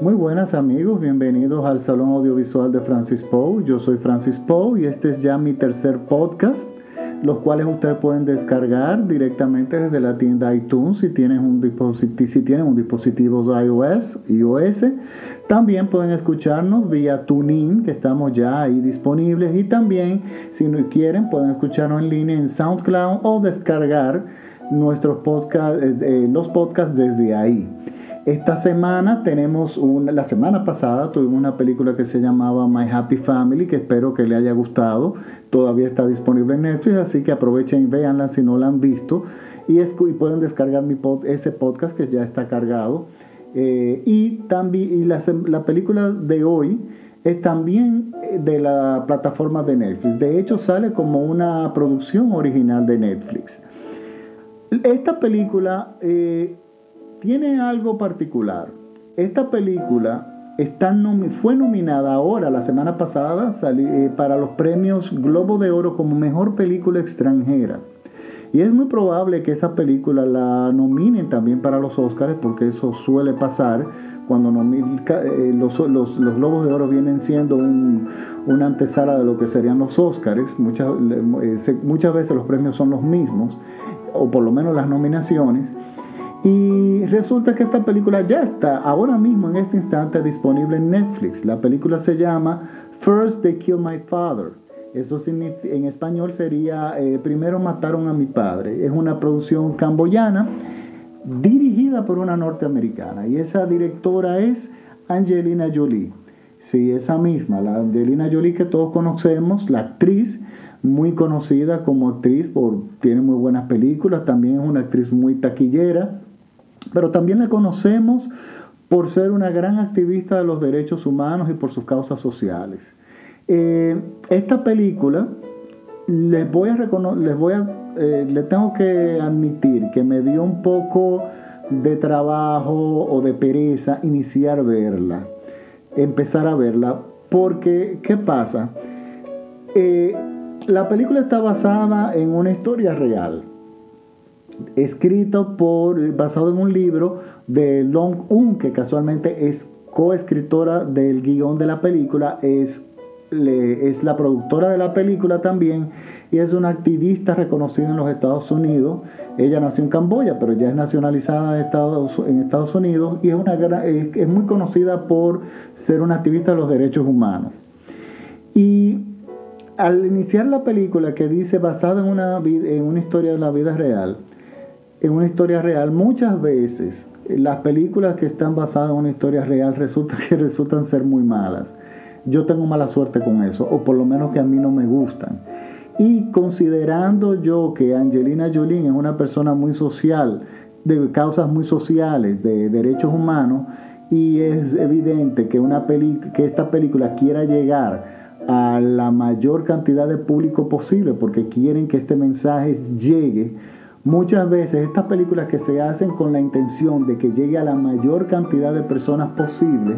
Muy buenas amigos, bienvenidos al Salón Audiovisual de Francis Poe. Yo soy Francis Poe y este es ya mi tercer podcast, los cuales ustedes pueden descargar directamente desde la tienda iTunes si tienen un dispositivo, iOS, iOS. También pueden escucharnos vía TuneIn, que estamos ya ahí disponibles. Y también, si no quieren, pueden escucharnos en línea en SoundCloud o descargar nuestros podcasts, eh, eh, los podcasts desde ahí. Esta semana tenemos una, la semana pasada tuvimos una película que se llamaba My Happy Family, que espero que le haya gustado. Todavía está disponible en Netflix, así que aprovechen y véanla si no la han visto. Y, pueden descargar mi ese podcast que ya está cargado. Eh, y también y la, la película de hoy es también eh, de la plataforma de Netflix. De hecho, sale como una producción original de Netflix. Esta película eh, tiene algo particular. Esta película está fue nominada ahora, la semana pasada, eh, para los premios Globo de Oro como Mejor Película Extranjera. Y es muy probable que esa película la nominen también para los Oscars, porque eso suele pasar cuando eh, los, los, Globos de Oro vienen siendo una antesala de lo que serían los Oscars. Muchas, muchas veces los premios son los mismos, o por lo menos las nominaciones. Y resulta que esta película ya está ahora mismo en este instante disponible en Netflix. La película se llama First They Killed My Father. Eso en español sería eh, Primero mataron a mi padre. Es una producción camboyana dirigida por una norteamericana. Y esa directora es Angelina Jolie. Sí, esa misma, la Angelina Jolie que todos conocemos, la actriz muy conocida como actriz, por, tiene muy buenas películas, también es una actriz muy taquillera pero también la conocemos por ser una gran activista de los derechos humanos y por sus causas sociales. Eh, esta película, les voy a les voy a, eh, le tengo que admitir que me dio un poco de trabajo o de pereza iniciar verla, empezar a verla, porque ¿qué pasa? Eh, la película está basada en una historia real escrito por, basado en un libro de Long Un, que casualmente es coescritora del guion de la película, es, es la productora de la película también y es una activista reconocida en los Estados Unidos. Ella nació en Camboya, pero ya es nacionalizada en Estados, en Estados Unidos y es, una, es muy conocida por ser una activista de los derechos humanos. Y al iniciar la película que dice basada en una, en una historia de la vida real, en una historia real. Muchas veces las películas que están basadas en una historia real resulta que resultan ser muy malas. Yo tengo mala suerte con eso, o por lo menos que a mí no me gustan. Y considerando yo que Angelina Jolie es una persona muy social, de causas muy sociales, de derechos humanos, y es evidente que, una que esta película quiera llegar a la mayor cantidad de público posible, porque quieren que este mensaje llegue Muchas veces estas películas que se hacen con la intención de que llegue a la mayor cantidad de personas posible,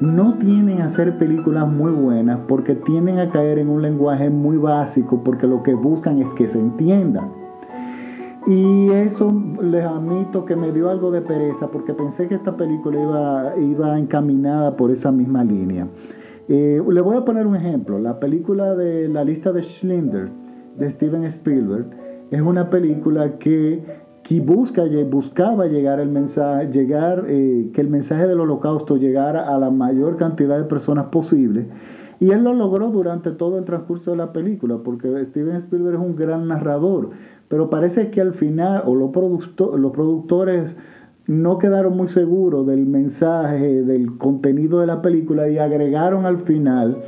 no tienden a ser películas muy buenas porque tienden a caer en un lenguaje muy básico porque lo que buscan es que se entiendan. Y eso les admito que me dio algo de pereza porque pensé que esta película iba, iba encaminada por esa misma línea. Eh, le voy a poner un ejemplo. La película de La lista de Schindler de Steven Spielberg es una película que, que busca, buscaba llegar el mensaje, llegar, eh, que el mensaje del holocausto llegara a la mayor cantidad de personas posible. Y él lo logró durante todo el transcurso de la película, porque Steven Spielberg es un gran narrador. Pero parece que al final, o los productores no quedaron muy seguros del mensaje, del contenido de la película y agregaron al final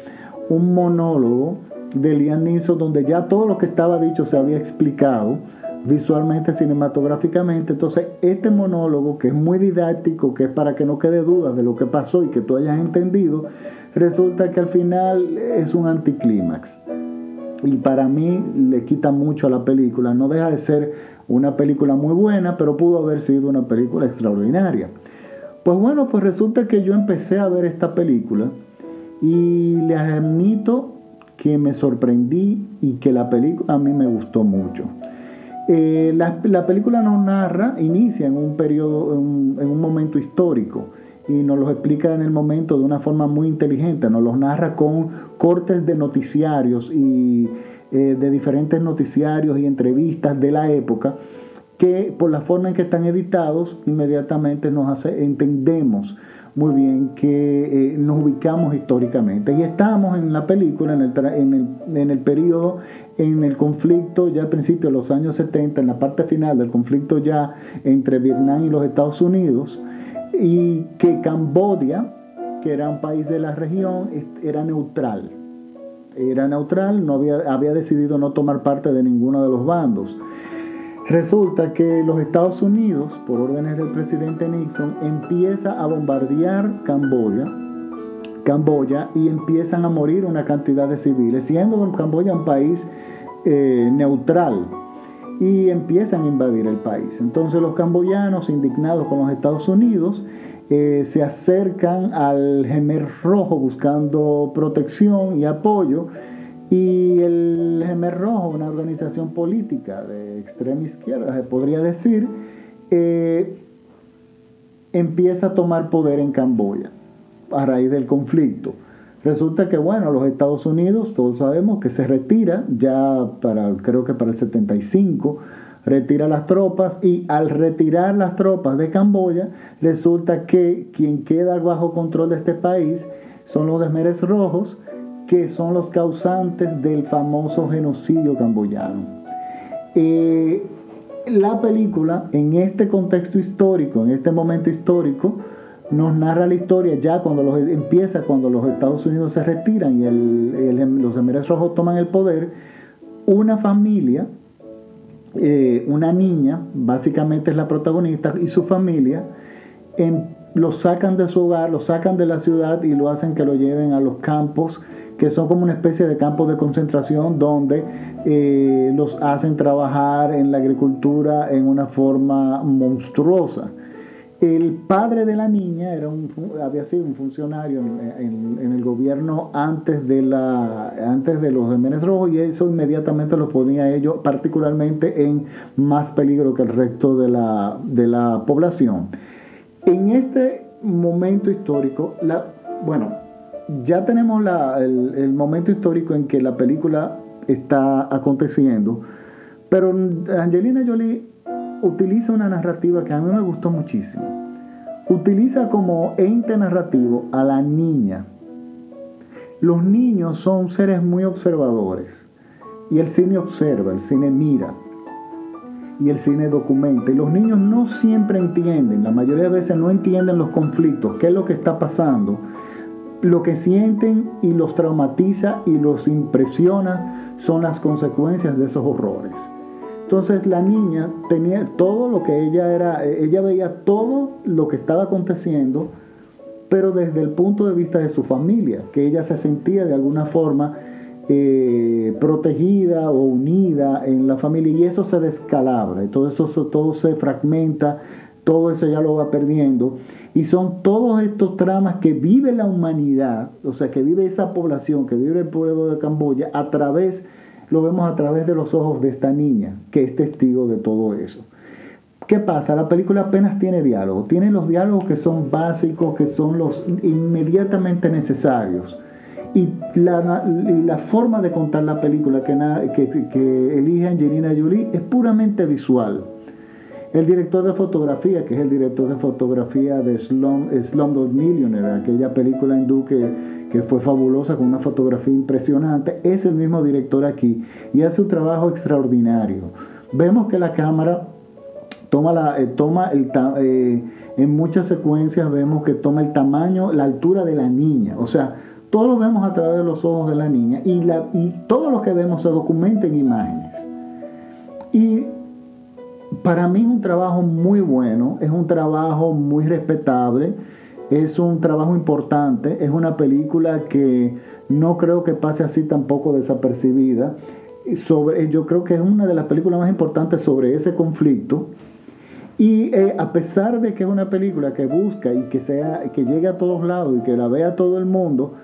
un monólogo de Liam Neeson, donde ya todo lo que estaba dicho se había explicado visualmente, cinematográficamente. Entonces, este monólogo, que es muy didáctico, que es para que no quede duda de lo que pasó y que tú hayas entendido, resulta que al final es un anticlímax. Y para mí le quita mucho a la película. No deja de ser una película muy buena, pero pudo haber sido una película extraordinaria. Pues bueno, pues resulta que yo empecé a ver esta película y les admito que me sorprendí y que la película a mí me gustó mucho. Eh, la, película nos narra, inicia en un periodo, en, un momento histórico, y nos los explica en el momento de una forma muy inteligente, nos los narra con cortes de noticiarios y eh, de diferentes noticiarios y entrevistas de la época que por la forma en que están editados inmediatamente nos hace entendemos muy bien que eh, nos ubicamos históricamente y estamos en la película en el, en el, en el periodo en el conflicto ya al principio de los años 70 en la parte final del conflicto ya entre Vietnam y los Estados Unidos y que Camboya, que era un país de la región, era neutral. Era neutral, no había, había decidido no tomar parte de ninguno de los bandos. Resulta que los Estados Unidos, por órdenes del presidente Nixon, empieza a bombardear Camboya, Camboya y empiezan a morir una cantidad de civiles, siendo Camboya un país eh, neutral y empiezan a invadir el país. Entonces los camboyanos, indignados con los Estados Unidos, eh, se acercan al Gemer Rojo buscando protección y apoyo. Y el Gemer Rojo, una organización política de extrema izquierda, se podría decir, eh, empieza a tomar poder en Camboya a raíz del conflicto. Resulta que, bueno, los Estados Unidos, todos sabemos que se retira ya para, creo que para el 75, retira las tropas y al retirar las tropas de Camboya, resulta que quien queda bajo control de este país son los desmeres rojos, que son los causantes del famoso genocidio camboyano. Eh, la película, en este contexto histórico, en este momento histórico, nos narra la historia ya cuando los, empieza cuando los Estados Unidos se retiran y los Emiratos Rojos toman el poder, una familia, eh, una niña, básicamente es la protagonista, y su familia, lo sacan de su hogar, lo sacan de la ciudad y lo hacen que lo lleven a los campos, que son como una especie de campos de concentración donde eh, los hacen trabajar en la agricultura en una forma monstruosa. El padre de la niña era un, había sido un funcionario en, el gobierno antes de, la, antes de los Jiménez Rojos y eso inmediatamente los ponía a ellos particularmente en más peligro que el resto de la, de la población. En este momento histórico, la, bueno, ya tenemos el, el momento histórico en que la película está aconteciendo, pero Angelina Jolie utiliza una narrativa que a mí me gustó muchísimo. Utiliza como ente narrativo a la niña. Los niños son seres muy observadores y el cine observa, el cine mira y el cine documenta. Y los niños no siempre entienden, la mayoría de veces no entienden los conflictos, qué es lo que está pasando. Lo que sienten y los traumatiza y los impresiona son las consecuencias de esos horrores. Entonces la niña tenía todo lo que ella era, ella veía todo lo que estaba aconteciendo, pero desde el punto de vista de su familia, que ella se sentía de alguna forma eh, protegida o unida en la familia y eso se descalabra, todo eso todo se fragmenta, todo eso ya lo va perdiendo. Y son todos estos tramas que vive la humanidad, o sea, que vive esa población, que vive el pueblo de Camboya a través de lo vemos a través de los ojos de esta niña, que es testigo de todo eso. ¿Qué pasa? La película apenas tiene diálogo. Tiene los diálogos que son básicos, que son los inmediatamente necesarios. Y la, la forma de contar la película que, que, que elige Angelina Jolie es puramente visual. El director de fotografía, que es el director de fotografía de Slum, Slumdog Millionaire, aquella película hindú que, que fue fabulosa con una fotografía impresionante, es el mismo director aquí y hace un trabajo extraordinario. Vemos que la cámara toma, la, eh, toma el, eh, en muchas secuencias vemos que toma el tamaño, la altura de la niña, o sea, todo lo vemos a través de los ojos de la niña y, la, y todo lo que vemos se documenta en imágenes. Y para mí es un trabajo muy bueno, es un trabajo muy respetable, es un trabajo importante, es una película que no creo que pase así tampoco desapercibida. Sobre, yo creo que es una de las películas más importantes sobre ese conflicto. Y eh, a pesar de que es una película que busca y que, sea, que llegue a todos lados y que la vea todo el mundo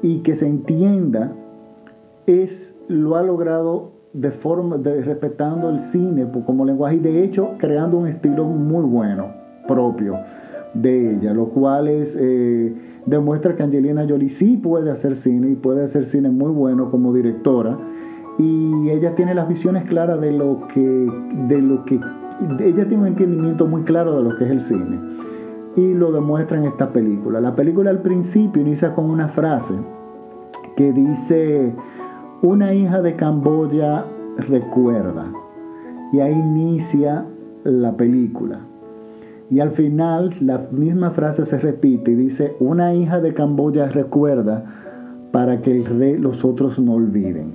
y que se entienda, es, lo ha logrado de forma, de, respetando el cine como lenguaje y de hecho creando un estilo muy bueno, propio. De ella, lo cual es, eh, demuestra que Angelina Jolie sí puede hacer cine y puede hacer cine muy bueno como directora y ella tiene las visiones claras de lo que, de lo que, ella tiene un entendimiento muy claro de lo que es el cine y lo demuestra en esta película. La película al principio inicia con una frase que dice, una hija de Camboya recuerda. Y ahí inicia la película. Y al final la misma frase se repite y dice, una hija de Camboya recuerda para que el rey, los otros no olviden.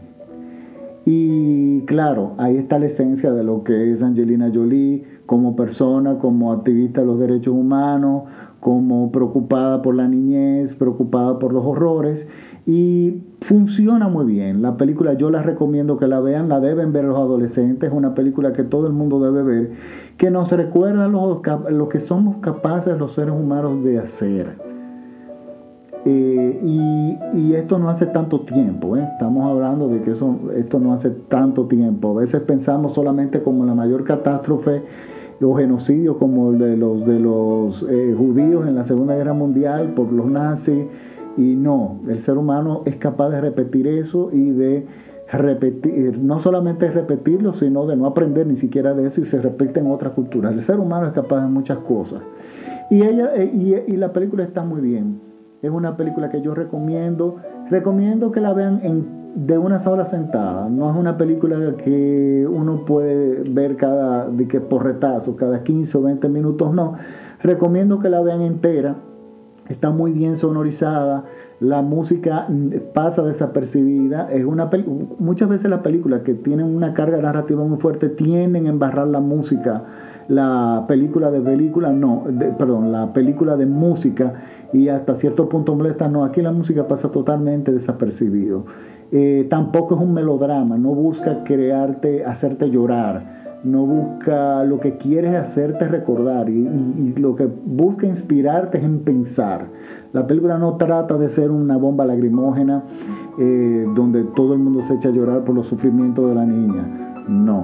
Y claro, ahí está la esencia de lo que es Angelina Jolie como persona, como activista de los derechos humanos, como preocupada por la niñez, preocupada por los horrores y funciona muy bien. La película yo la recomiendo que la vean, la deben ver los adolescentes, es una película que todo el mundo debe ver, que nos recuerda lo, lo que somos capaces los seres humanos de hacer. Eh, y, esto no hace tanto tiempo, ¿eh? estamos hablando de que eso, esto no hace tanto tiempo. A veces pensamos solamente como la mayor catástrofe o genocidio como el de los, de los eh, judíos en la Segunda Guerra Mundial por los nazis. Y no, el ser humano es capaz de repetir eso y de repetir, no solamente repetirlo, sino de no aprender ni siquiera de eso y se repite en otras culturas. El ser humano es capaz de muchas cosas. Y, ella, eh, y, la película está muy bien. Es una película que yo recomiendo. Recomiendo que la vean de una sola sentada. No es una película que uno puede ver cada, de que por retazo, cada 15 o 20 minutos, no. Recomiendo que la vean entera está muy bien sonorizada, la música pasa desapercibida. Es una muchas veces las películas que tienen una carga narrativa muy fuerte tienden a embarrar la música. La película de película, no, perdón, la película de música y hasta cierto punto molesta. No, aquí la música pasa totalmente desapercibido. Eh, tampoco es un melodrama, no busca crearte, hacerte llorar no busca lo que quiere hacerte recordar y, lo que busca inspirarte es en pensar. La película no trata de ser una bomba lagrimógena eh, donde todo el mundo se echa a llorar por los sufrimientos de la niña. No.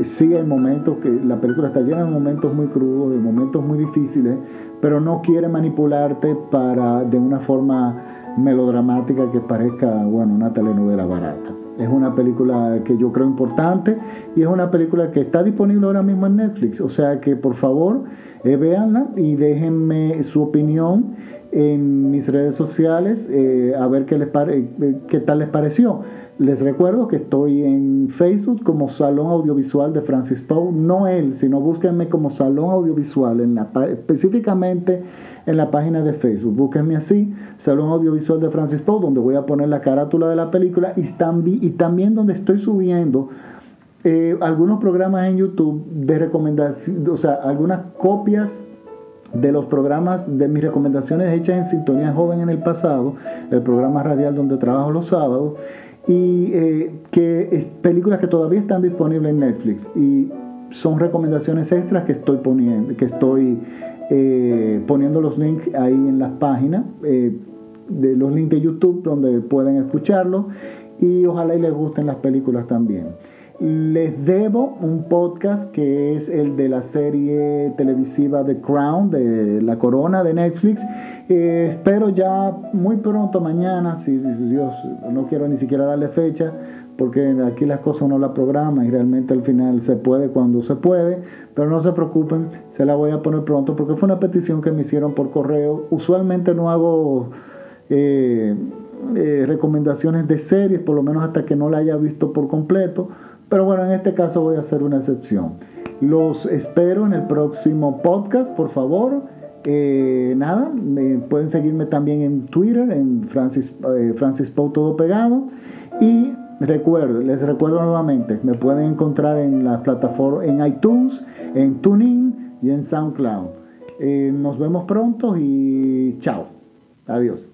Sí hay momentos que la película está llena de momentos muy crudos, de momentos muy difíciles, pero no quiere manipularte para de una forma melodramática que parezca, bueno, una telenovela barata. Es una película que yo creo importante y es una película que está disponible ahora mismo en Netflix. O sea que por favor eh, véanla y déjenme su opinión en mis redes sociales eh, a ver qué, les eh, qué tal les pareció. Les recuerdo que estoy en Facebook como Salón Audiovisual de Francis Poe, no él, sino búsquenme como Salón Audiovisual, en la, específicamente en la página de Facebook. Búsquenme así, Salón Audiovisual de Francis Poe, donde voy a poner la carátula de la película y, también donde estoy subiendo eh, algunos programas en YouTube de recomendación, o sea, algunas copias de los programas de mis recomendaciones hechas en Sintonía Joven en el pasado, el programa radial donde trabajo los sábados, y eh, que es películas que todavía están disponibles en Netflix y son recomendaciones extras que estoy poniendo, que estoy eh, poniendo los links ahí en las páginas eh, de los links de YouTube donde pueden escucharlo y ojalá y les gusten las películas también. Les debo un podcast que es el de la serie televisiva The Crown, de La Corona de Netflix. Eh, espero ya muy pronto, mañana, si, Dios, no quiero ni siquiera darle fecha, porque aquí las cosas no la programa y realmente al final se puede cuando se puede, pero no se preocupen, se la voy a poner pronto porque fue una petición que me hicieron por correo. Usualmente no hago... Eh, eh, recomendaciones de series, por lo menos hasta que no la haya visto por completo, pero bueno, en este caso voy a hacer una excepción. Los espero en el próximo podcast, por favor. Eh, nada, pueden seguirme también en Twitter, en Francis, Francis Pegado. Y recuerdo, les recuerdo nuevamente, me pueden encontrar en las plataformas, en iTunes, en TuneIn y en SoundCloud. Eh, nos vemos pronto y chao. Adiós.